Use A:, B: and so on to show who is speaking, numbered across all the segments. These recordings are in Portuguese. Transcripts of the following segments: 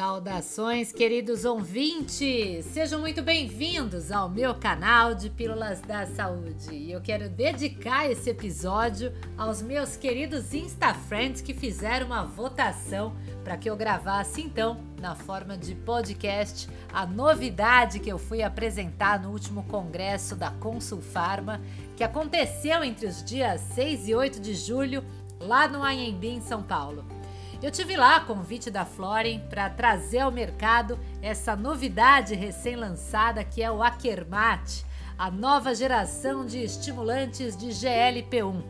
A: Saudações, queridos ouvintes! Sejam muito bem-vindos ao meu canal de Pílulas da Saúde. E eu quero dedicar esse episódio aos meus queridos Insta Friends que fizeram uma votação para que eu gravasse então, na forma de podcast, a novidade que eu fui apresentar no último congresso da Consul Pharma, que aconteceu entre os dias 6 e 8 de julho, lá no Anhembi, em São Paulo. Eu tive lá a convite da Floren para trazer ao mercado essa novidade recém-lançada que é o Akermat, a nova geração de estimulantes de GLP-1.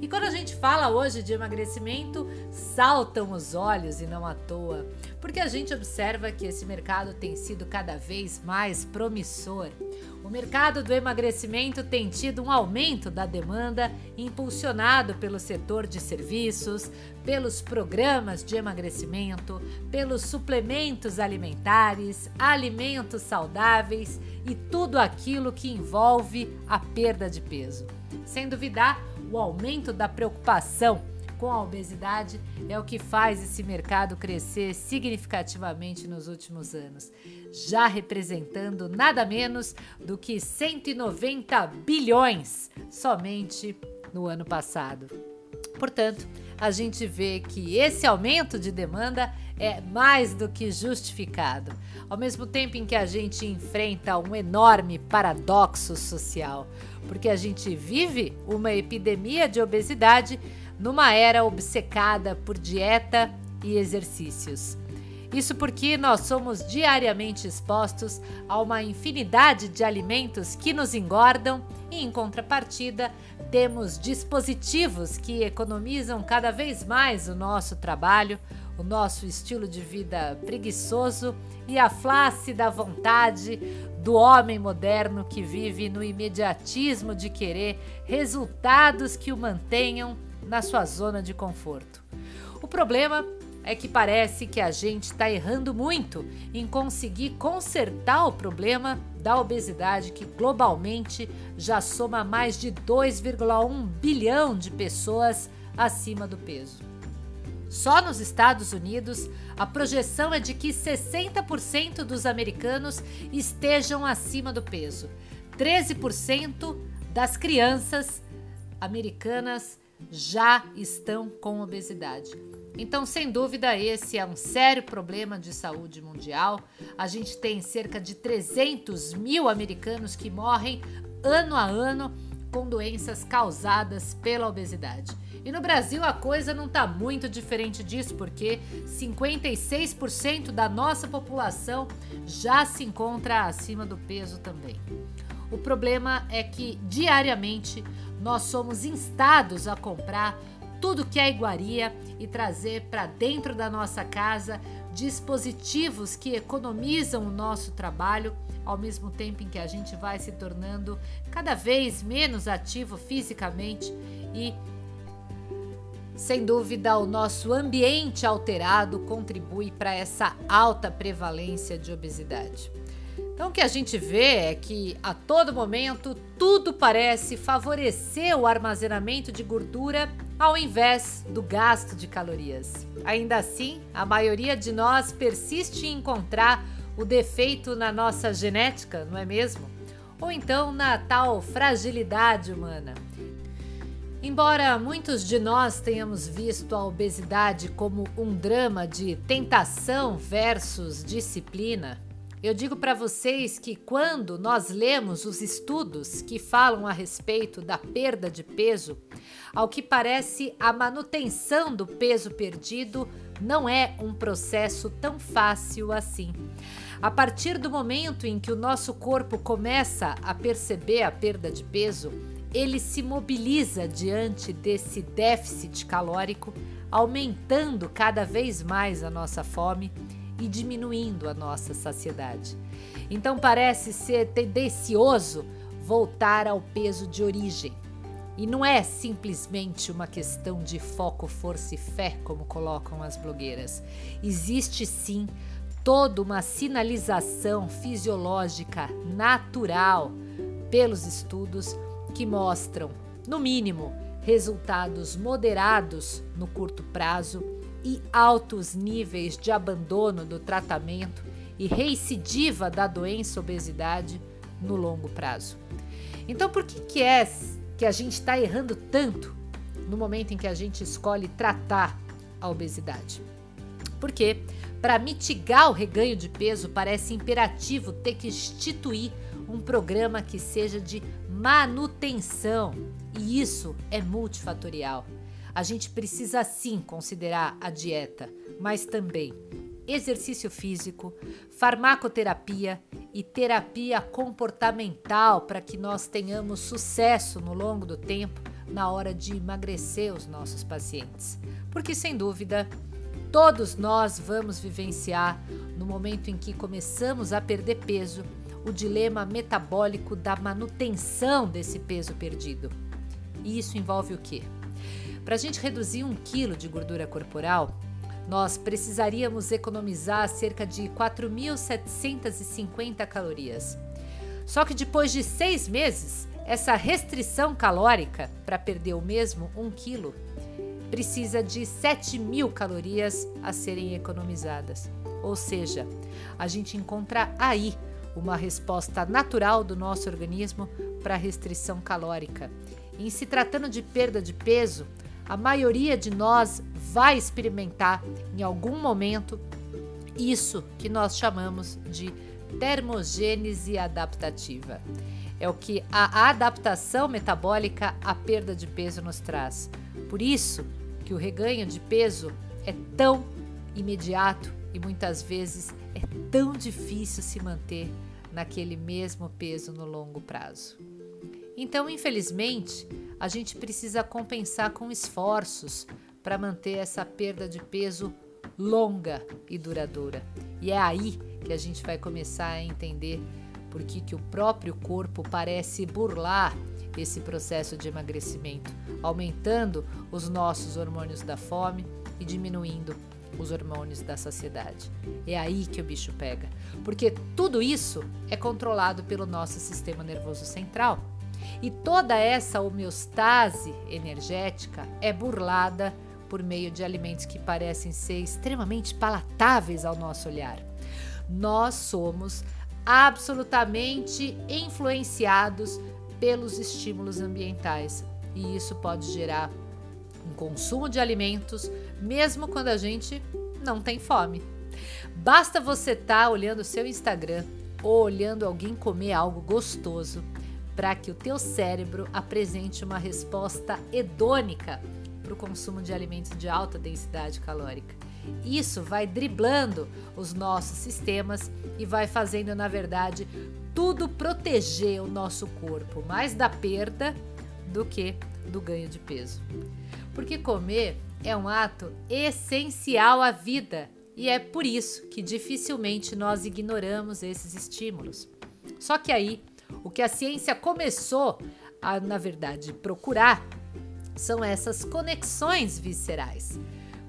A: E quando a gente fala hoje de emagrecimento, saltam os olhos e não à toa, porque a gente observa que esse mercado tem sido cada vez mais promissor. O mercado do emagrecimento tem tido um aumento da demanda impulsionado pelo setor de serviços, pelos programas de emagrecimento, pelos suplementos alimentares, alimentos saudáveis e tudo aquilo que envolve a perda de peso. Sem duvidar, o aumento da preocupação com a obesidade é o que faz esse mercado crescer significativamente nos últimos anos, já representando nada menos do que 190 bilhões somente no ano passado. Portanto, a gente vê que esse aumento de demanda é mais do que justificado, ao mesmo tempo em que a gente enfrenta um enorme paradoxo social, porque a gente vive uma epidemia de obesidade numa era obcecada por dieta e exercícios. Isso porque nós somos diariamente expostos a uma infinidade de alimentos que nos engordam e, em contrapartida, temos dispositivos que economizam cada vez mais o nosso trabalho, o nosso estilo de vida preguiçoso e a flácida vontade do homem moderno que vive no imediatismo de querer resultados que o mantenham na sua zona de conforto. O problema é que parece que a gente está errando muito em conseguir consertar o problema da obesidade, que globalmente já soma mais de 2,1 bilhão de pessoas acima do peso. Só nos Estados Unidos, a projeção é de que 60% dos americanos estejam acima do peso. 13% das crianças americanas já estão com obesidade. Então, sem dúvida, esse é um sério problema de saúde mundial. A gente tem cerca de 300 mil americanos que morrem ano a ano com doenças causadas pela obesidade. E no Brasil a coisa não está muito diferente disso, porque 56% da nossa população já se encontra acima do peso também. O problema é que diariamente nós somos instados a comprar tudo que é iguaria e trazer para dentro da nossa casa dispositivos que economizam o nosso trabalho, ao mesmo tempo em que a gente vai se tornando cada vez menos ativo fisicamente e sem dúvida, o nosso ambiente alterado contribui para essa alta prevalência de obesidade. Então, o que a gente vê é que a todo momento tudo parece favorecer o armazenamento de gordura ao invés do gasto de calorias. Ainda assim, a maioria de nós persiste em encontrar o defeito na nossa genética, não é mesmo? Ou então na tal fragilidade humana. Embora muitos de nós tenhamos visto a obesidade como um drama de tentação versus disciplina, eu digo para vocês que quando nós lemos os estudos que falam a respeito da perda de peso, ao que parece a manutenção do peso perdido não é um processo tão fácil assim. A partir do momento em que o nosso corpo começa a perceber a perda de peso, ele se mobiliza diante desse déficit calórico, aumentando cada vez mais a nossa fome e diminuindo a nossa saciedade. Então parece ser tendencioso voltar ao peso de origem. E não é simplesmente uma questão de foco, força e fé, como colocam as blogueiras. Existe sim toda uma sinalização fisiológica natural pelos estudos que mostram, no mínimo, resultados moderados no curto prazo e altos níveis de abandono do tratamento e reincidiva da doença obesidade no longo prazo. Então, por que, que é que a gente está errando tanto no momento em que a gente escolhe tratar a obesidade? Porque, para mitigar o reganho de peso, parece imperativo ter que instituir um programa que seja de manutenção, e isso é multifatorial. A gente precisa sim considerar a dieta, mas também exercício físico, farmacoterapia e terapia comportamental para que nós tenhamos sucesso no longo do tempo na hora de emagrecer os nossos pacientes. Porque sem dúvida, todos nós vamos vivenciar no momento em que começamos a perder peso o dilema metabólico da manutenção desse peso perdido. E isso envolve o quê? Para a gente reduzir um quilo de gordura corporal, nós precisaríamos economizar cerca de 4.750 calorias. Só que depois de seis meses, essa restrição calórica para perder o mesmo 1 quilo precisa de 7 mil calorias a serem economizadas. Ou seja, a gente encontra aí uma resposta natural do nosso organismo para a restrição calórica. Em se tratando de perda de peso, a maioria de nós vai experimentar em algum momento isso que nós chamamos de termogênese adaptativa. É o que a adaptação metabólica à perda de peso nos traz. Por isso que o reganho de peso é tão imediato e muitas vezes é tão difícil se manter naquele mesmo peso no longo prazo. Então, infelizmente, a gente precisa compensar com esforços para manter essa perda de peso longa e duradoura. E é aí que a gente vai começar a entender por que, que o próprio corpo parece burlar esse processo de emagrecimento, aumentando os nossos hormônios da fome e diminuindo os hormônios da saciedade. É aí que o bicho pega, porque tudo isso é controlado pelo nosso sistema nervoso central. E toda essa homeostase energética é burlada por meio de alimentos que parecem ser extremamente palatáveis ao nosso olhar. Nós somos absolutamente influenciados pelos estímulos ambientais e isso pode gerar um consumo de alimentos mesmo quando a gente não tem fome. Basta você estar tá olhando o seu Instagram ou olhando alguém comer algo gostoso para que o teu cérebro apresente uma resposta hedônica para o consumo de alimentos de alta densidade calórica. Isso vai driblando os nossos sistemas e vai fazendo, na verdade, tudo proteger o nosso corpo mais da perda do que do ganho de peso. Porque comer é um ato essencial à vida e é por isso que dificilmente nós ignoramos esses estímulos. Só que aí o que a ciência começou a, na verdade, procurar são essas conexões viscerais.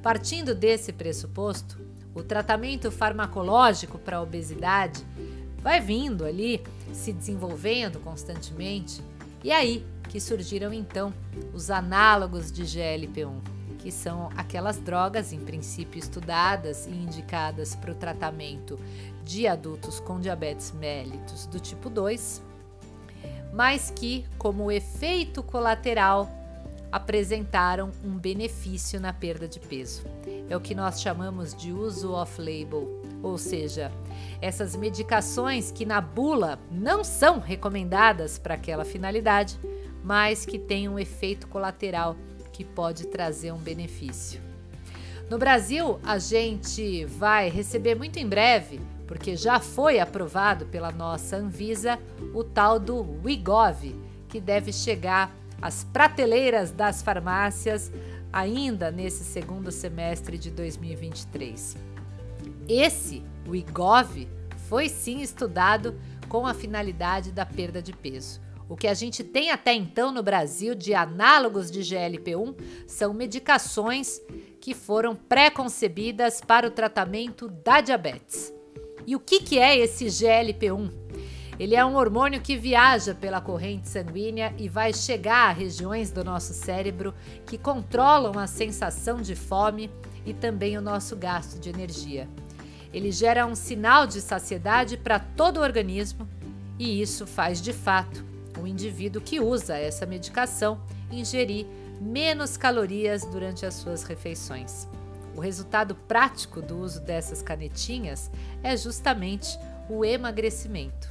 A: Partindo desse pressuposto, o tratamento farmacológico para a obesidade vai vindo ali, se desenvolvendo constantemente, e aí que surgiram então os análogos de GLP-1, que são aquelas drogas em princípio estudadas e indicadas para o tratamento de adultos com diabetes mellitus do tipo 2 mas que, como efeito colateral, apresentaram um benefício na perda de peso. É o que nós chamamos de uso off-label, ou seja, essas medicações que na bula não são recomendadas para aquela finalidade, mas que têm um efeito colateral que pode trazer um benefício. No Brasil, a gente vai receber muito em breve porque já foi aprovado pela nossa Anvisa o tal do Wigov, que deve chegar às prateleiras das farmácias ainda nesse segundo semestre de 2023. Esse Wigov foi sim estudado com a finalidade da perda de peso. O que a gente tem até então no Brasil de análogos de GLP-1 são medicações que foram pré-concebidas para o tratamento da diabetes. E o que, que é esse GLP-1? Ele é um hormônio que viaja pela corrente sanguínea e vai chegar a regiões do nosso cérebro que controlam a sensação de fome e também o nosso gasto de energia. Ele gera um sinal de saciedade para todo o organismo e isso faz de fato o indivíduo que usa essa medicação ingerir menos calorias durante as suas refeições. O resultado prático do uso dessas canetinhas é justamente o emagrecimento.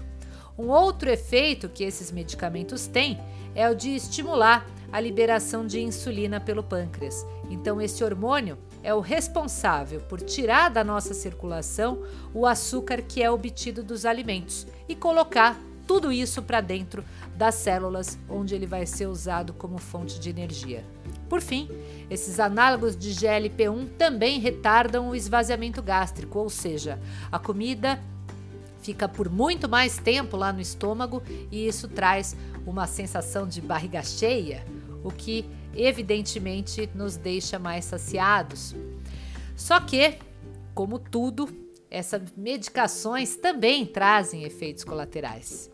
A: Um outro efeito que esses medicamentos têm é o de estimular a liberação de insulina pelo pâncreas. Então, esse hormônio é o responsável por tirar da nossa circulação o açúcar que é obtido dos alimentos e colocar tudo isso para dentro das células, onde ele vai ser usado como fonte de energia. Por fim, esses análogos de GLP-1 também retardam o esvaziamento gástrico, ou seja, a comida fica por muito mais tempo lá no estômago e isso traz uma sensação de barriga cheia, o que evidentemente nos deixa mais saciados. Só que, como tudo, essas medicações também trazem efeitos colaterais.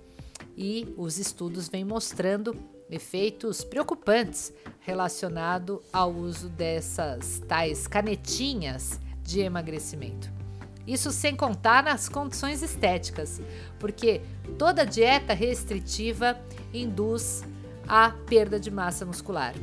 A: E os estudos vêm mostrando efeitos preocupantes relacionados ao uso dessas tais canetinhas de emagrecimento. Isso sem contar nas condições estéticas, porque toda dieta restritiva induz a perda de massa muscular.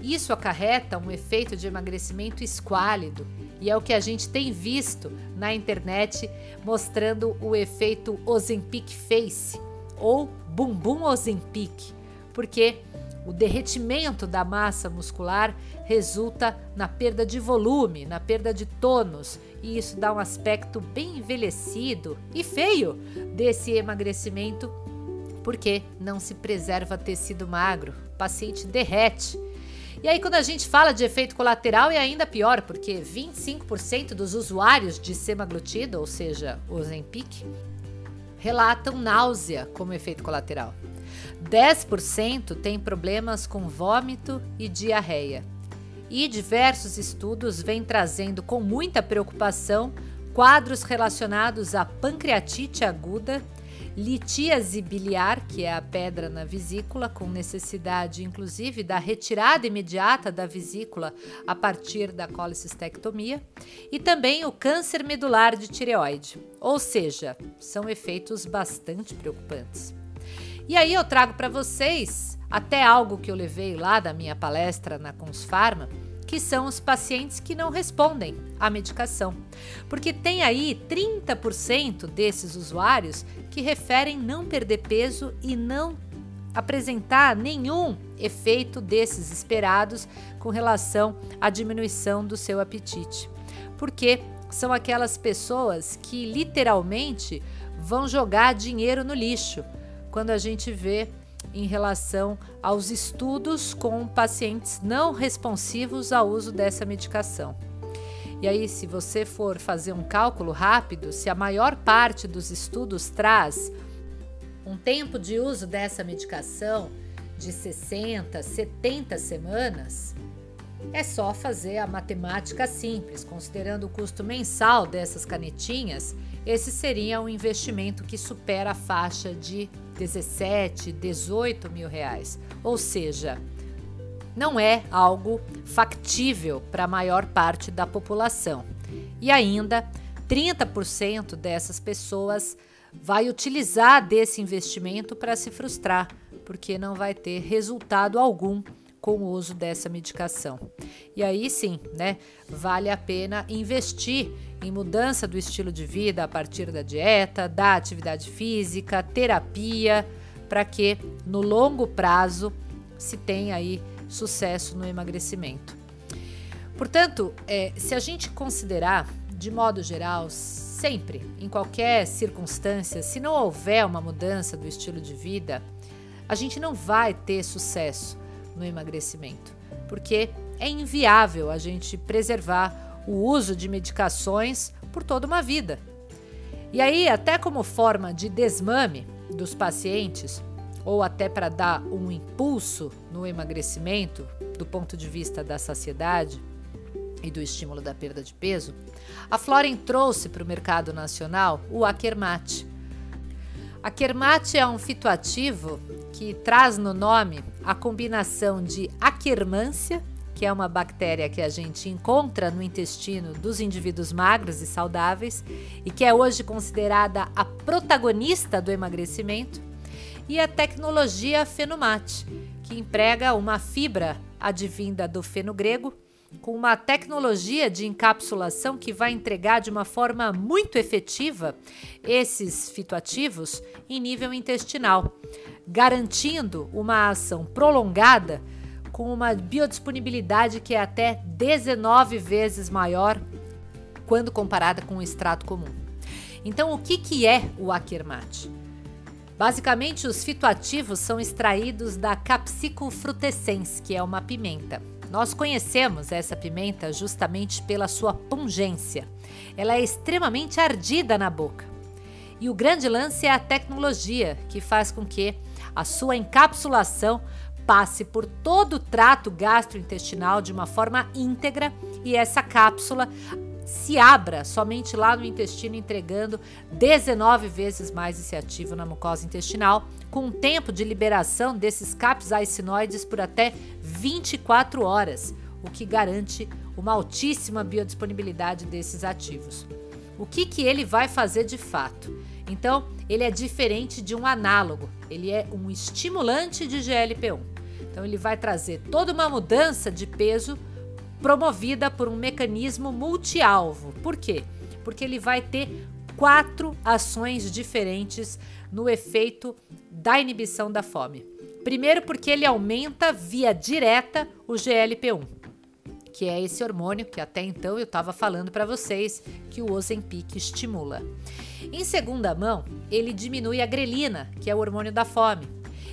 A: Isso acarreta um efeito de emagrecimento esquálido e é o que a gente tem visto na internet mostrando o efeito Ozempic Face ou Bumbum Ozempic, porque o derretimento da massa muscular resulta na perda de volume, na perda de tônus, e isso dá um aspecto bem envelhecido e feio desse emagrecimento, porque não se preserva tecido magro, o paciente derrete. E aí, quando a gente fala de efeito colateral, é ainda pior, porque 25% dos usuários de semaglutida, ou seja, Ozempic, relatam náusea como efeito colateral. 10% têm problemas com vômito e diarreia. E diversos estudos vêm trazendo com muita preocupação quadros relacionados à pancreatite aguda, litíase biliar, que é a pedra na vesícula, com necessidade inclusive da retirada imediata da vesícula a partir da colicistectomia, e também o câncer medular de tireoide. Ou seja, são efeitos bastante preocupantes. E aí eu trago para vocês até algo que eu levei lá da minha palestra na Consfarma, que são os pacientes que não respondem à medicação. Porque tem aí 30% desses usuários que referem não perder peso e não apresentar nenhum efeito desses esperados com relação à diminuição do seu apetite. Porque são aquelas pessoas que literalmente vão jogar dinheiro no lixo quando a gente vê em relação aos estudos com pacientes não responsivos ao uso dessa medicação. E aí, se você for fazer um cálculo rápido, se a maior parte dos estudos traz um tempo de uso dessa medicação de 60, 70 semanas, é só fazer a matemática simples, considerando o custo mensal dessas canetinhas, esse seria um investimento que supera a faixa de 17, 18 mil reais. Ou seja, não é algo factível para a maior parte da população. E ainda, 30% dessas pessoas vai utilizar desse investimento para se frustrar, porque não vai ter resultado algum com o uso dessa medicação. E aí sim, né, vale a pena investir em mudança do estilo de vida a partir da dieta, da atividade física, terapia, para que no longo prazo se tenha aí sucesso no emagrecimento. Portanto, é, se a gente considerar, de modo geral, sempre, em qualquer circunstância, se não houver uma mudança do estilo de vida, a gente não vai ter sucesso no emagrecimento, porque é inviável a gente preservar o uso de medicações por toda uma vida. E aí, até como forma de desmame dos pacientes, ou até para dar um impulso no emagrecimento do ponto de vista da saciedade e do estímulo da perda de peso, a Floren trouxe para o mercado nacional o Akermate. Akermate é um fitoativo que traz no nome a combinação de aquermância que é uma bactéria que a gente encontra no intestino dos indivíduos magros e saudáveis e que é hoje considerada a protagonista do emagrecimento, e a tecnologia Fenomate, que emprega uma fibra advinda do feno grego com uma tecnologia de encapsulação que vai entregar de uma forma muito efetiva esses fitoativos em nível intestinal, garantindo uma ação prolongada com uma biodisponibilidade que é até 19 vezes maior quando comparada com o extrato comum. Então, o que, que é o Akkermat? Basicamente, os fitoativos são extraídos da Capsicum frutescens, que é uma pimenta. Nós conhecemos essa pimenta justamente pela sua pungência. Ela é extremamente ardida na boca. E o grande lance é a tecnologia, que faz com que a sua encapsulação passe por todo o trato gastrointestinal de uma forma íntegra e essa cápsula se abra somente lá no intestino, entregando 19 vezes mais esse ativo na mucosa intestinal, com um tempo de liberação desses capsaicinoides por até 24 horas, o que garante uma altíssima biodisponibilidade desses ativos. O que, que ele vai fazer de fato? Então, ele é diferente de um análogo, ele é um estimulante de GLP-1. Então, ele vai trazer toda uma mudança de peso promovida por um mecanismo multialvo. Por quê? Porque ele vai ter quatro ações diferentes no efeito da inibição da fome. Primeiro, porque ele aumenta via direta o GLP-1, que é esse hormônio que até então eu estava falando para vocês que o Ozempic estimula. Em segunda mão, ele diminui a grelina, que é o hormônio da fome.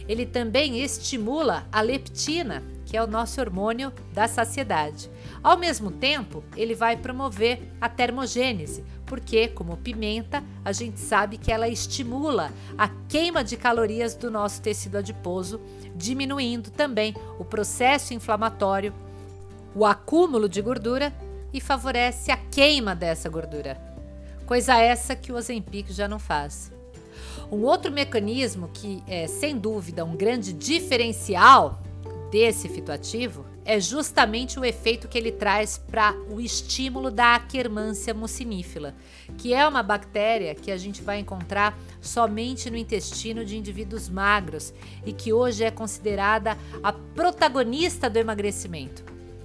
A: Ele também estimula a leptina, que é o nosso hormônio da saciedade. Ao mesmo tempo, ele vai promover a termogênese, porque, como pimenta, a gente sabe que ela estimula a queima de calorias do nosso tecido adiposo, diminuindo também o processo inflamatório, o acúmulo de gordura e favorece a queima dessa gordura. Coisa essa que o Ozempic já não faz. Um outro mecanismo que é, sem dúvida, um grande diferencial desse fitoativo é justamente o efeito que ele traz para o estímulo da Akkermansia mucinífila, que é uma bactéria que a gente vai encontrar somente no intestino de indivíduos magros e que hoje é considerada a protagonista do emagrecimento.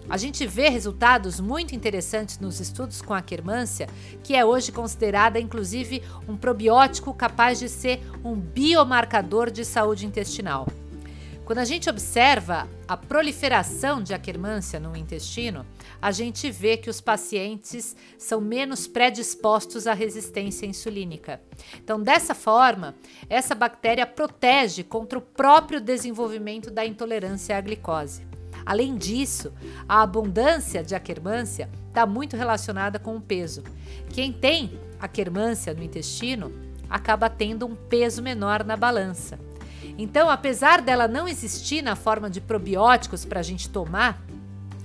A: A gente vê resultados muito interessantes nos estudos com a Akkermansia, que é hoje considerada inclusive um probiótico capaz de ser um biomarcador de saúde intestinal. Quando a gente observa a proliferação de Akkermansia no intestino, a gente vê que os pacientes são menos predispostos à resistência insulínica. Então, dessa forma, essa bactéria protege contra o próprio desenvolvimento da intolerância à glicose. Além disso, a abundância de Akkermansia está muito relacionada com o peso. Quem tem Akkermansia no intestino acaba tendo um peso menor na balança. Então, apesar dela não existir na forma de probióticos para a gente tomar,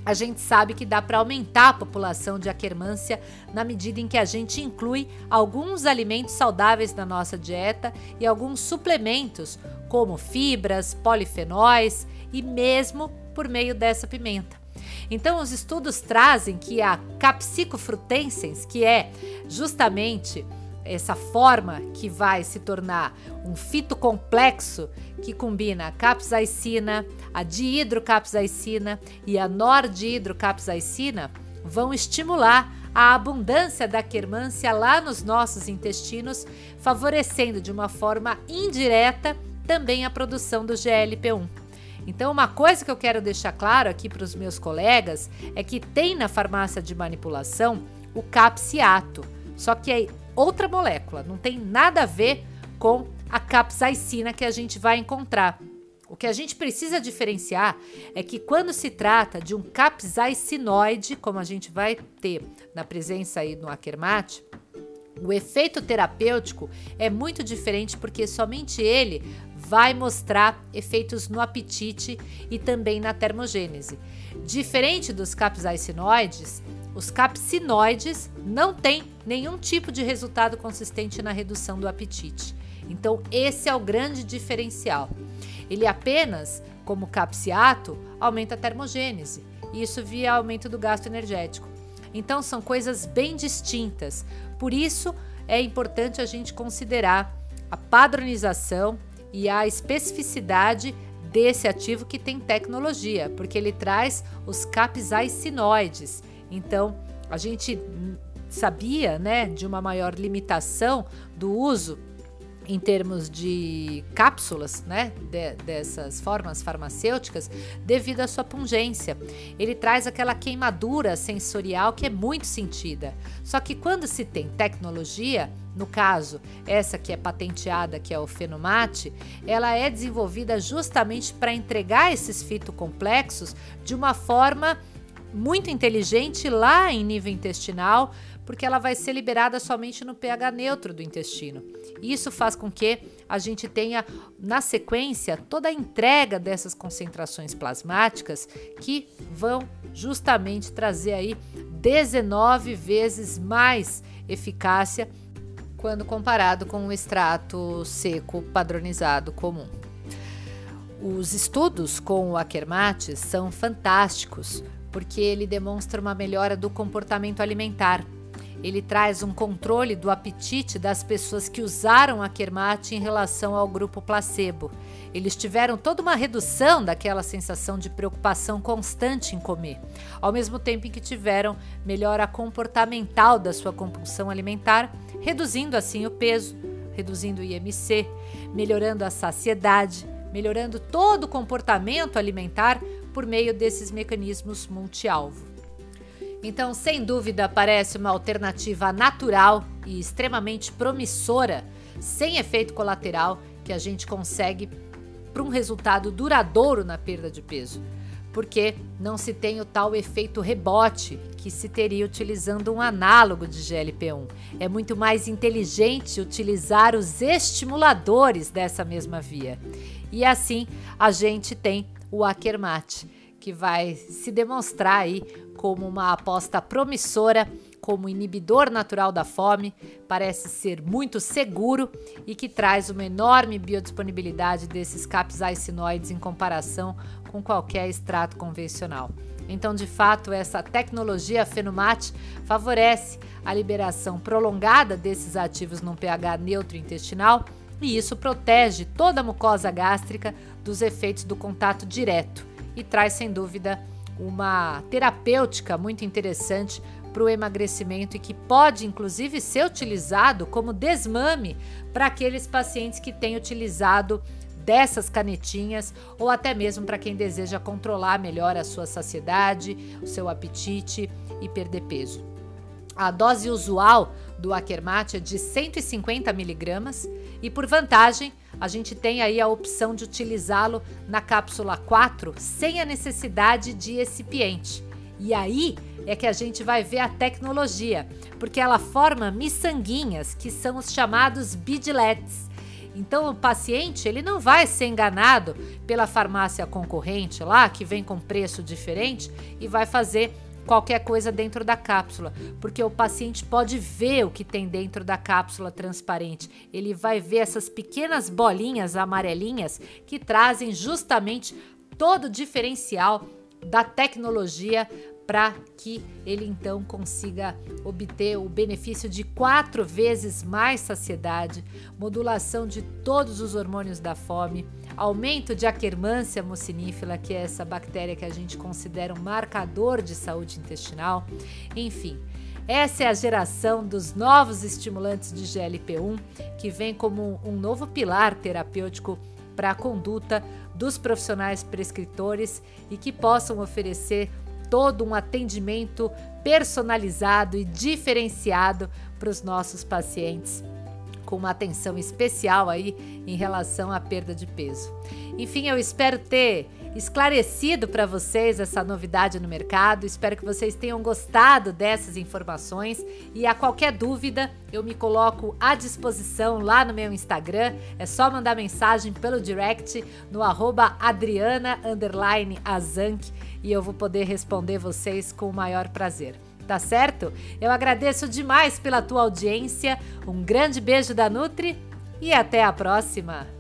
A: a gente sabe que dá para aumentar a população de Akkermansia na medida em que a gente inclui alguns alimentos saudáveis na nossa dieta e alguns suplementos, como fibras, polifenóis e mesmo por meio dessa pimenta. Então, os estudos trazem que a Capsico frutensens, que é justamente essa forma que vai se tornar um fito complexo que combina a capsaicina, a dihidrocapsaicina e a nordihidrocapsaicina, vão estimular a abundância da quermância lá nos nossos intestinos, favorecendo de uma forma indireta também a produção do GLP-1. Então, uma coisa que eu quero deixar claro aqui para os meus colegas é que tem na farmácia de manipulação o capsiato, só que é outra molécula, não tem nada a ver com a capsaicina que a gente vai encontrar. O que a gente precisa diferenciar é que quando se trata de um capsaicinoide, como a gente vai ter na presença aí no Akermat, o efeito terapêutico é muito diferente porque somente ele vai mostrar efeitos no apetite e também na termogênese. Diferente dos capsaicinoides, os capsinoides não têm nenhum tipo de resultado consistente na redução do apetite. Então, esse é o grande diferencial. Ele apenas, como capsiato, aumenta a termogênese, isso via aumento do gasto energético. Então são coisas bem distintas. Por isso é importante a gente considerar a padronização e a especificidade desse ativo que tem tecnologia, porque ele traz os capsaicinoides. Então, a gente sabia, né, de uma maior limitação do uso em termos de cápsulas, né, de, dessas formas farmacêuticas, devido à sua pungência. Ele traz aquela queimadura sensorial que é muito sentida. Só que quando se tem tecnologia, no caso, essa que é patenteada, que é o Fenomate, ela é desenvolvida justamente para entregar esses fitocomplexos de uma forma muito inteligente lá em nível intestinal, porque ela vai ser liberada somente no pH neutro do intestino. Isso faz com que a gente tenha na sequência toda a entrega dessas concentrações plasmáticas que vão justamente trazer aí 19 vezes mais eficácia quando comparado com o extrato seco padronizado comum. Os estudos com o Akermat são fantásticos, porque ele demonstra uma melhora do comportamento alimentar ele traz um controle do apetite das pessoas que usaram a Kermat em relação ao grupo placebo. Eles tiveram toda uma redução daquela sensação de preocupação constante em comer, ao mesmo tempo em que tiveram melhora comportamental da sua compulsão alimentar, reduzindo assim o peso, reduzindo o IMC, melhorando a saciedade, melhorando todo o comportamento alimentar por meio desses mecanismos multi-alvo. Então, sem dúvida, parece uma alternativa natural e extremamente promissora, sem efeito colateral, que a gente consegue para um resultado duradouro na perda de peso. Porque não se tem o tal efeito rebote que se teria utilizando um análogo de GLP-1. É muito mais inteligente utilizar os estimuladores dessa mesma via. E assim a gente tem o Akermat, que vai se demonstrar aí como uma aposta promissora, como inibidor natural da fome, parece ser muito seguro e que traz uma enorme biodisponibilidade desses capsaicinoides em comparação com qualquer extrato convencional. Então, de fato, essa tecnologia Fenumat favorece a liberação prolongada desses ativos num pH neutro intestinal e isso protege toda a mucosa gástrica dos efeitos do contato direto e traz, sem dúvida, uma terapêutica muito interessante para o emagrecimento e que pode inclusive ser utilizado como desmame para aqueles pacientes que têm utilizado dessas canetinhas ou até mesmo para quem deseja controlar melhor a sua saciedade, o seu apetite e perder peso. A dose usual do Akermat é de 150 miligramas e por vantagem a gente tem aí a opção de utilizá-lo na cápsula 4 sem a necessidade de recipiente. E aí é que a gente vai ver a tecnologia, porque ela forma miçanguinhas, que são os chamados bidlets. Então o paciente ele não vai ser enganado pela farmácia concorrente lá, que vem com preço diferente e vai fazer qualquer coisa dentro da cápsula, porque o paciente pode ver o que tem dentro da cápsula transparente. Ele vai ver essas pequenas bolinhas amarelinhas que trazem justamente todo o diferencial da tecnologia para que ele então consiga obter o benefício de quatro vezes mais saciedade, modulação de todos os hormônios da fome, aumento de Akkermansia mucinífera, que é essa bactéria que a gente considera um marcador de saúde intestinal, enfim. Essa é a geração dos novos estimulantes de GLP-1, que vem como um novo pilar terapêutico para a conduta dos profissionais prescritores e que possam oferecer todo um atendimento personalizado e diferenciado para os nossos pacientes, com uma atenção especial aí em relação à perda de peso. Enfim, eu espero ter esclarecido para vocês essa novidade no mercado. Espero que vocês tenham gostado dessas informações e a qualquer dúvida eu me coloco à disposição lá no meu Instagram. É só mandar mensagem pelo direct no arroba e eu vou poder responder vocês com o maior prazer. Tá certo? Eu agradeço demais pela tua audiência. Um grande beijo da Nutri e até a próxima!